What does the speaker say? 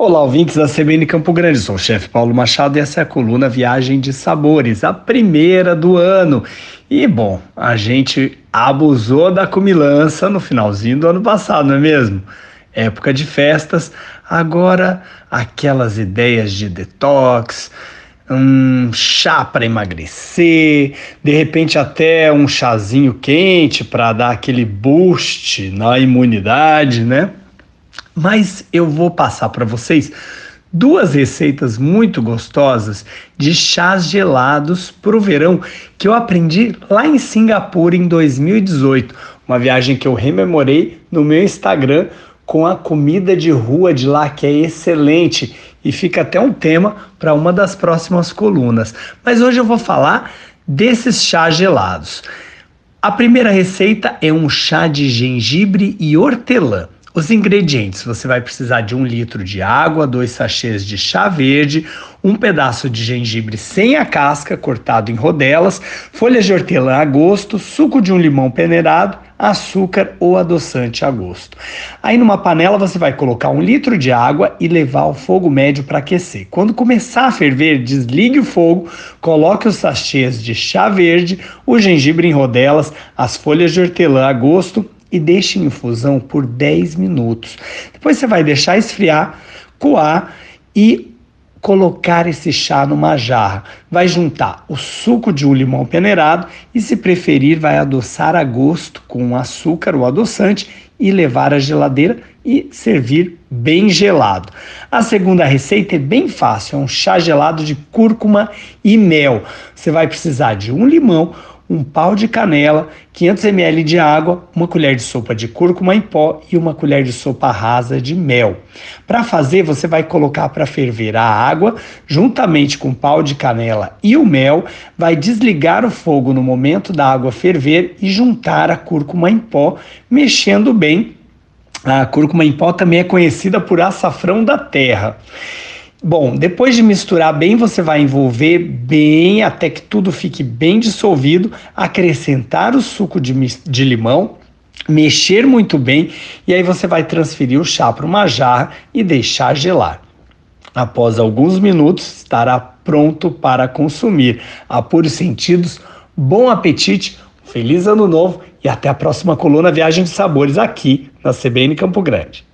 Olá, ouvintes da CBN Campo Grande. Sou o chefe Paulo Machado e essa é a coluna Viagem de Sabores, a primeira do ano. E bom, a gente abusou da comilança no finalzinho do ano passado, não é mesmo? Época de festas, agora aquelas ideias de detox, um chá para emagrecer, de repente até um chazinho quente para dar aquele boost na imunidade, né? Mas eu vou passar para vocês duas receitas muito gostosas de chás gelados para o verão que eu aprendi lá em Singapura em 2018. Uma viagem que eu rememorei no meu Instagram com a comida de rua de lá, que é excelente e fica até um tema para uma das próximas colunas. Mas hoje eu vou falar desses chás gelados. A primeira receita é um chá de gengibre e hortelã. Os ingredientes: você vai precisar de um litro de água, dois sachês de chá verde, um pedaço de gengibre sem a casca, cortado em rodelas, folhas de hortelã a gosto, suco de um limão peneirado, açúcar ou adoçante a gosto. Aí numa panela você vai colocar um litro de água e levar ao fogo médio para aquecer. Quando começar a ferver, desligue o fogo, coloque os sachês de chá verde, o gengibre em rodelas, as folhas de hortelã a gosto e deixe em infusão por 10 minutos. Depois você vai deixar esfriar, coar e colocar esse chá numa jarra. Vai juntar o suco de um limão peneirado e, se preferir, vai adoçar a gosto com açúcar ou adoçante e levar à geladeira e servir bem gelado. A segunda receita é bem fácil, é um chá gelado de cúrcuma e mel. Você vai precisar de um limão, um pau de canela, 500 ml de água, uma colher de sopa de cúrcuma em pó e uma colher de sopa rasa de mel. Para fazer, você vai colocar para ferver a água juntamente com o pau de canela e o mel, vai desligar o fogo no momento da água ferver e juntar a cúrcuma em pó, mexendo bem. A cúrcuma em pó também é conhecida por açafrão da terra. Bom, depois de misturar bem, você vai envolver bem até que tudo fique bem dissolvido, acrescentar o suco de, de limão, mexer muito bem e aí você vai transferir o chá para uma jarra e deixar gelar. Após alguns minutos, estará pronto para consumir. Apure sentidos, bom apetite, feliz ano novo e até a próxima coluna Viagem de Sabores aqui na CBN Campo Grande.